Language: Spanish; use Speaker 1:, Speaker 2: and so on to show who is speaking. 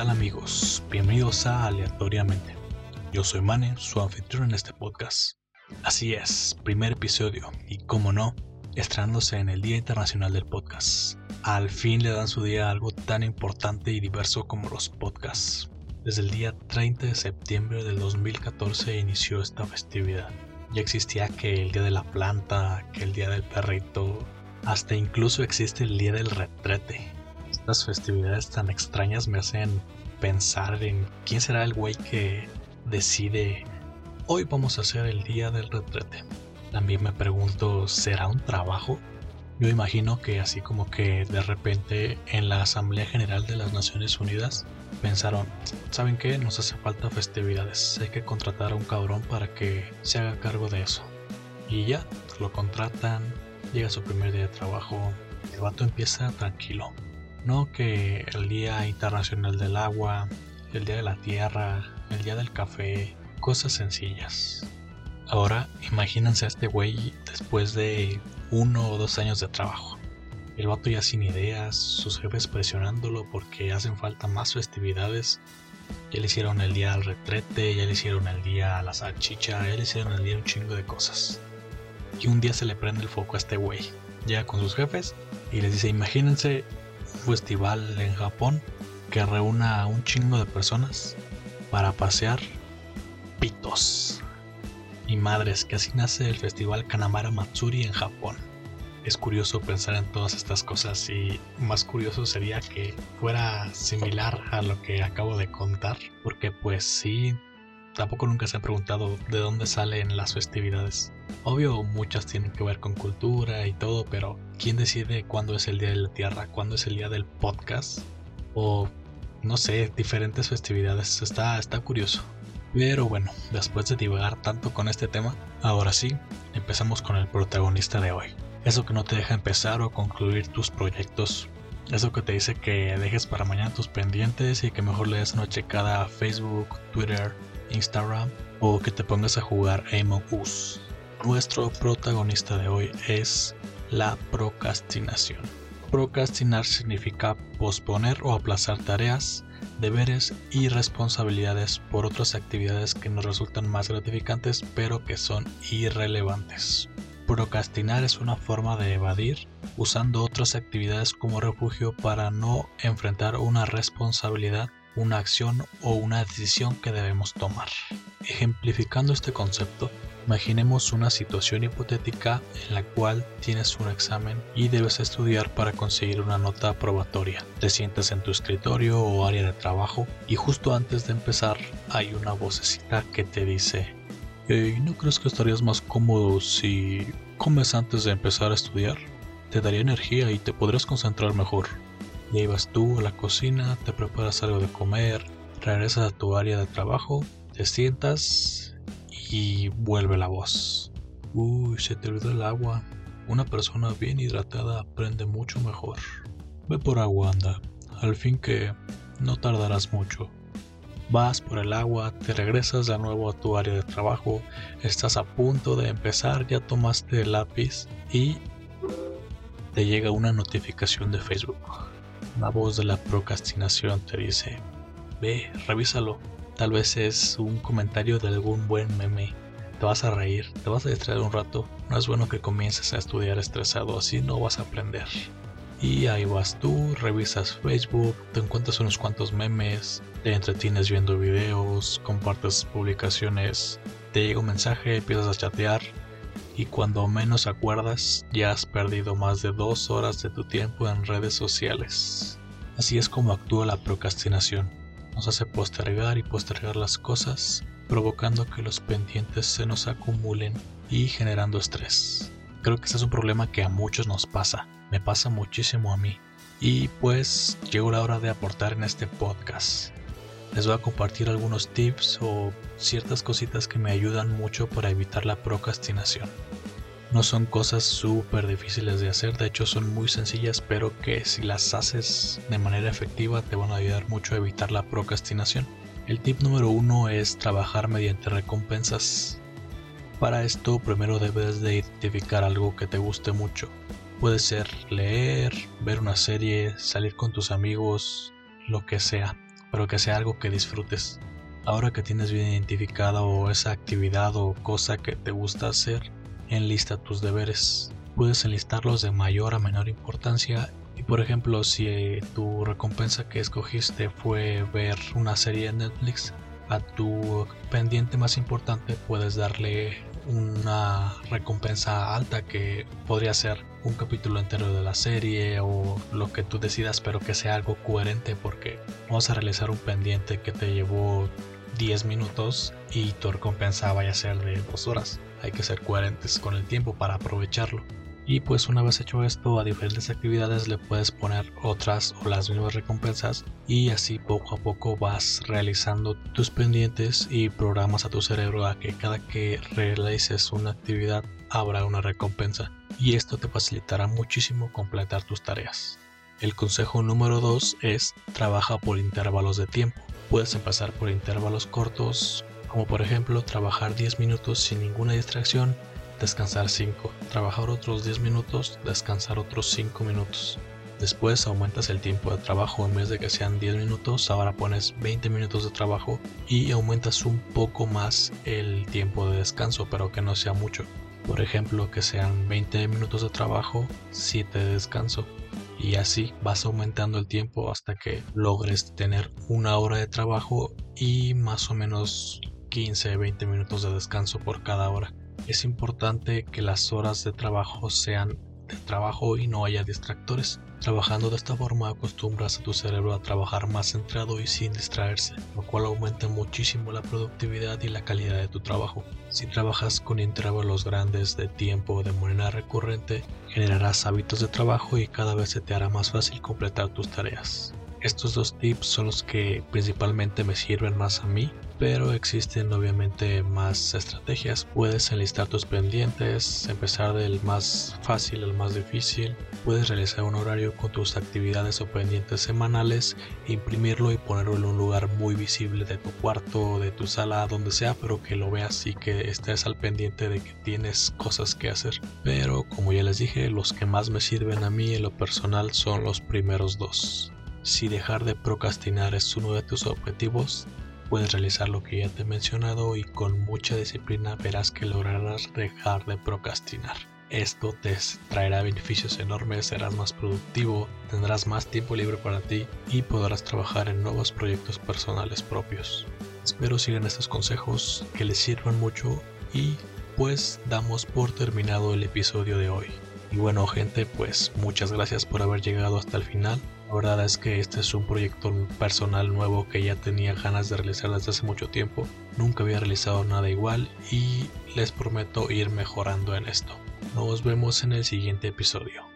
Speaker 1: tal amigos? Bienvenidos a Aleatoriamente. Yo soy Mane, su anfitrión en este podcast. Así es, primer episodio, y como no, estrenándose en el Día Internacional del Podcast. Al fin le dan su día algo tan importante y diverso como los podcasts. Desde el día 30 de septiembre del 2014 inició esta festividad. Ya existía que el Día de la Planta, que el Día del Perrito, hasta incluso existe el Día del Retrete, estas festividades tan extrañas me hacen pensar en quién será el güey que decide hoy vamos a hacer el día del retrete. También me pregunto, ¿será un trabajo? Yo imagino que así como que de repente en la Asamblea General de las Naciones Unidas pensaron, ¿saben qué? Nos hace falta festividades, hay que contratar a un cabrón para que se haga cargo de eso. Y ya, lo contratan, llega su primer día de trabajo, el vato empieza tranquilo, no que el Día Internacional del Agua, el Día de la Tierra, el Día del Café, cosas sencillas. Ahora imagínense a este güey después de uno o dos años de trabajo. El vato ya sin ideas, sus jefes presionándolo porque hacen falta más festividades. Ya le hicieron el día al retrete, ya le hicieron el día a la salchicha, ya le hicieron el día un chingo de cosas. Y un día se le prende el foco a este güey. Llega con sus jefes y les dice, imagínense festival en Japón que reúna a un chingo de personas para pasear pitos. Y madres, que así nace el festival Kanamara Matsuri en Japón. Es curioso pensar en todas estas cosas y más curioso sería que fuera similar a lo que acabo de contar, porque pues sí, tampoco nunca se han preguntado de dónde salen las festividades. Obvio, muchas tienen que ver con cultura y todo, pero ¿quién decide cuándo es el Día de la Tierra? ¿Cuándo es el día del podcast? O, no sé, diferentes festividades. Está, está curioso. Pero bueno, después de divagar tanto con este tema, ahora sí, empezamos con el protagonista de hoy. Eso que no te deja empezar o concluir tus proyectos. Eso que te dice que dejes para mañana tus pendientes y que mejor le des una checada a Facebook, Twitter, Instagram o que te pongas a jugar Among Us. Nuestro protagonista de hoy es la procrastinación. Procrastinar significa posponer o aplazar tareas, deberes y responsabilidades por otras actividades que nos resultan más gratificantes pero que son irrelevantes. Procrastinar es una forma de evadir usando otras actividades como refugio para no enfrentar una responsabilidad una acción o una decisión que debemos tomar. Ejemplificando este concepto, imaginemos una situación hipotética en la cual tienes un examen y debes estudiar para conseguir una nota aprobatoria. Te sientas en tu escritorio o área de trabajo y justo antes de empezar hay una vocecita que te dice, ¿no crees que estarías más cómodo si comes antes de empezar a estudiar? Te daría energía y te podrías concentrar mejor. Ibas tú a la cocina, te preparas algo de comer, regresas a tu área de trabajo, te sientas y vuelve la voz. Uy, se te olvidó el agua. Una persona bien hidratada aprende mucho mejor. Ve por agua, anda. Al fin que no tardarás mucho. Vas por el agua, te regresas de nuevo a tu área de trabajo, estás a punto de empezar, ya tomaste el lápiz y te llega una notificación de Facebook. La voz de la procrastinación te dice, ve, revísalo. Tal vez es un comentario de algún buen meme. Te vas a reír, te vas a distraer un rato. No es bueno que comiences a estudiar estresado, así no vas a aprender. Y ahí vas tú, revisas Facebook, te encuentras unos cuantos memes, te entretienes viendo videos, compartes publicaciones, te llega un mensaje, empiezas a chatear y cuando menos acuerdas ya has perdido más de dos horas de tu tiempo en redes sociales. Así es como actúa la procrastinación. Nos hace postergar y postergar las cosas, provocando que los pendientes se nos acumulen y generando estrés. Creo que este es un problema que a muchos nos pasa, me pasa muchísimo a mí. Y pues llegó la hora de aportar en este podcast. Les voy a compartir algunos tips o ciertas cositas que me ayudan mucho para evitar la procrastinación. No son cosas súper difíciles de hacer, de hecho son muy sencillas, pero que si las haces de manera efectiva te van a ayudar mucho a evitar la procrastinación. El tip número uno es trabajar mediante recompensas. Para esto primero debes de identificar algo que te guste mucho. Puede ser leer, ver una serie, salir con tus amigos, lo que sea. pero que sea algo que disfrutes. Ahora que tienes bien identificado esa actividad o cosa que te gusta hacer, enlista tus deberes. Puedes enlistarlos de mayor a menor importancia y por ejemplo si tu recompensa que escogiste fue ver una serie en Netflix, a tu pendiente más importante puedes darle una recompensa alta que podría ser un capítulo entero de la serie o lo que tú decidas pero que sea algo coherente porque vamos a realizar un pendiente que te llevó 10 minutos y tu recompensa vaya a ser de 2 horas. Hay que ser coherentes con el tiempo para aprovecharlo. Y pues una vez hecho esto a diferentes actividades le puedes poner otras o las mismas recompensas y así poco a poco vas realizando tus pendientes y programas a tu cerebro a que cada que realices una actividad habrá una recompensa y esto te facilitará muchísimo completar tus tareas. El consejo número 2 es trabaja por intervalos de tiempo. Puedes empezar por intervalos cortos, como por ejemplo trabajar 10 minutos sin ninguna distracción, descansar 5, trabajar otros 10 minutos, descansar otros 5 minutos. Después aumentas el tiempo de trabajo, en vez de que sean 10 minutos, ahora pones 20 minutos de trabajo y aumentas un poco más el tiempo de descanso, pero que no sea mucho. Por ejemplo, que sean 20 minutos de trabajo, 7 de descanso y así vas aumentando el tiempo hasta que logres tener una hora de trabajo y más o menos 15-20 minutos de descanso por cada hora. Es importante que las horas de trabajo sean de trabajo y no haya distractores. Trabajando de esta forma acostumbras a tu cerebro a trabajar más centrado y sin distraerse, lo cual aumenta muchísimo la productividad y la calidad de tu trabajo. Si trabajas con intervalos grandes de tiempo de manera recurrente, generarás hábitos de trabajo y cada vez se te hará más fácil completar tus tareas. Estos dos tips son los que principalmente me sirven más a mí pero existen obviamente más estrategias. Puedes enlistar tus pendientes, empezar del más fácil al más difícil. Puedes realizar un horario con tus actividades o pendientes semanales, imprimirlo y ponerlo en un lugar muy visible de tu cuarto, de tu sala, donde sea, pero que lo veas y que estés al pendiente de que tienes cosas que hacer. Pero como ya les dije, los que más me sirven a mí en lo personal son los primeros dos. Si dejar de procrastinar es uno de tus objetivos, Puedes realizar lo que ya te he mencionado y con mucha disciplina verás que lograrás dejar de procrastinar. Esto te traerá beneficios enormes, serás más productivo, tendrás más tiempo libre para ti y podrás trabajar en nuevos proyectos personales propios. Espero sigan estos consejos que les sirvan mucho y pues damos por terminado el episodio de hoy. Y bueno gente, pues muchas gracias por haber llegado hasta el final. La verdad es que este es un proyecto personal nuevo que ya tenía ganas de realizar desde hace mucho tiempo. Nunca había realizado nada igual y les prometo ir mejorando en esto. Nos vemos en el siguiente episodio.